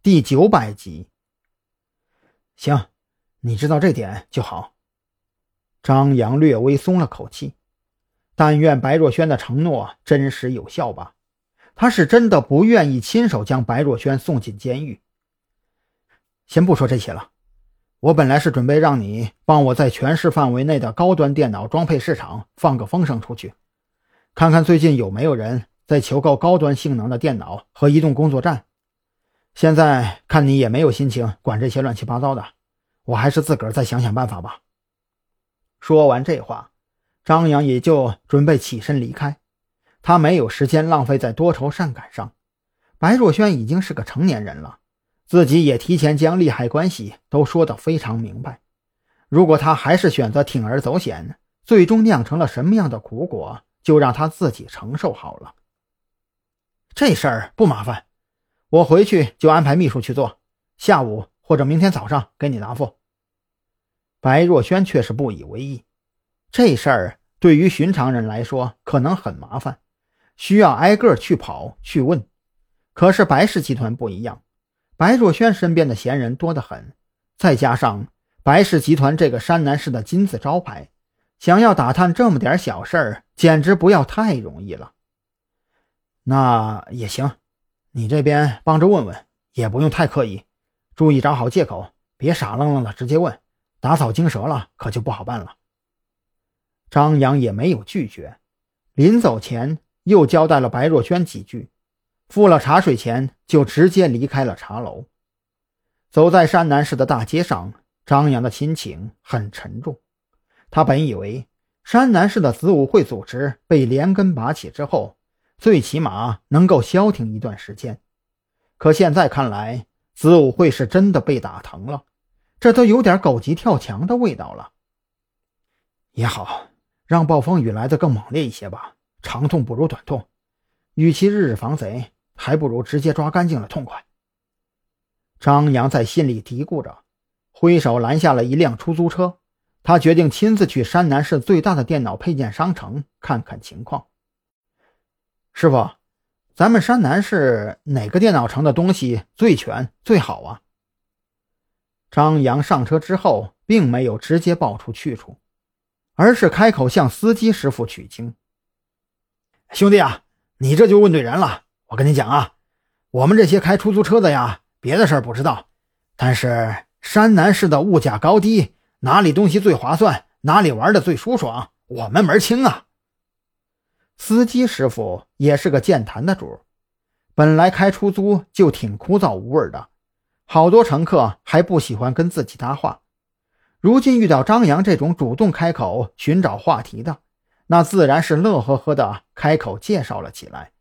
第九百集。行，你知道这点就好。张扬略微松了口气，但愿白若萱的承诺真实有效吧。他是真的不愿意亲手将白若萱送进监狱。先不说这些了，我本来是准备让你帮我在全市范围内的高端电脑装配市场放个风声出去，看看最近有没有人在求购高端性能的电脑和移动工作站。现在看你也没有心情管这些乱七八糟的，我还是自个儿再想想办法吧。说完这话，张扬也就准备起身离开。他没有时间浪费在多愁善感上。白若萱已经是个成年人了，自己也提前将利害关系都说得非常明白。如果他还是选择铤而走险，最终酿成了什么样的苦果，就让他自己承受好了。这事儿不麻烦。我回去就安排秘书去做，下午或者明天早上给你答复。白若萱却是不以为意，这事儿对于寻常人来说可能很麻烦，需要挨个去跑去问。可是白氏集团不一样，白若萱身边的闲人多得很，再加上白氏集团这个山南市的金字招牌，想要打探这么点小事儿，简直不要太容易了。那也行。你这边帮着问问，也不用太刻意，注意找好借口，别傻愣愣的直接问，打草惊蛇了可就不好办了。张扬也没有拒绝，临走前又交代了白若萱几句，付了茶水钱就直接离开了茶楼。走在山南市的大街上，张扬的心情很沉重。他本以为山南市的子午会组织被连根拔起之后。最起码能够消停一段时间，可现在看来，子午会是真的被打疼了，这都有点狗急跳墙的味道了。也好，让暴风雨来得更猛烈一些吧，长痛不如短痛，与其日日防贼，还不如直接抓干净了痛快。张扬在心里嘀咕着，挥手拦下了一辆出租车，他决定亲自去山南市最大的电脑配件商城看看情况。师傅，咱们山南市哪个电脑城的东西最全最好啊？张扬上车之后，并没有直接报出去处，而是开口向司机师傅取经：“兄弟啊，你这就问对人了。我跟你讲啊，我们这些开出租车的呀，别的事儿不知道，但是山南市的物价高低，哪里东西最划算，哪里玩的最舒爽，我们门清啊。”司机师傅也是个健谈的主，本来开出租就挺枯燥无味的，好多乘客还不喜欢跟自己搭话。如今遇到张扬这种主动开口寻找话题的，那自然是乐呵呵的开口介绍了起来。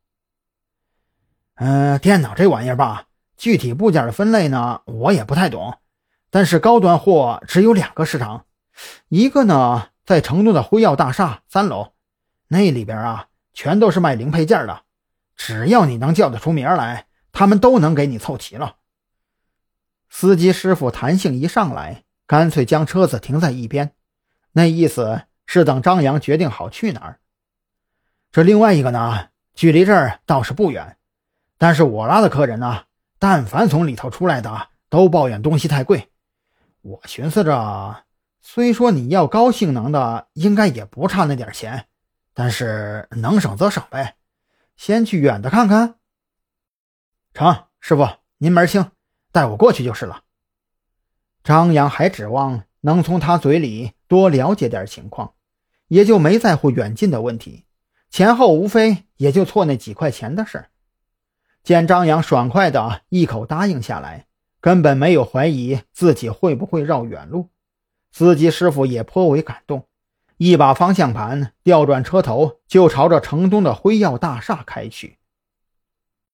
嗯，电脑这玩意儿吧，具体部件的分类呢，我也不太懂，但是高端货只有两个市场，一个呢在成都的辉耀大厦三楼。那里边啊，全都是卖零配件的，只要你能叫得出名来，他们都能给你凑齐了。司机师傅弹性一上来，干脆将车子停在一边，那意思是等张扬决定好去哪儿。这另外一个呢，距离这儿倒是不远，但是我拉的客人呢，但凡从里头出来的，都抱怨东西太贵。我寻思着，虽说你要高性能的，应该也不差那点钱。但是能省则省呗，先去远的看看。成，师傅您门清，带我过去就是了。张扬还指望能从他嘴里多了解点情况，也就没在乎远近的问题，前后无非也就错那几块钱的事儿。见张扬爽快的一口答应下来，根本没有怀疑自己会不会绕远路，司机师傅也颇为感动。一把方向盘调转车头，就朝着城东的辉耀大厦开去。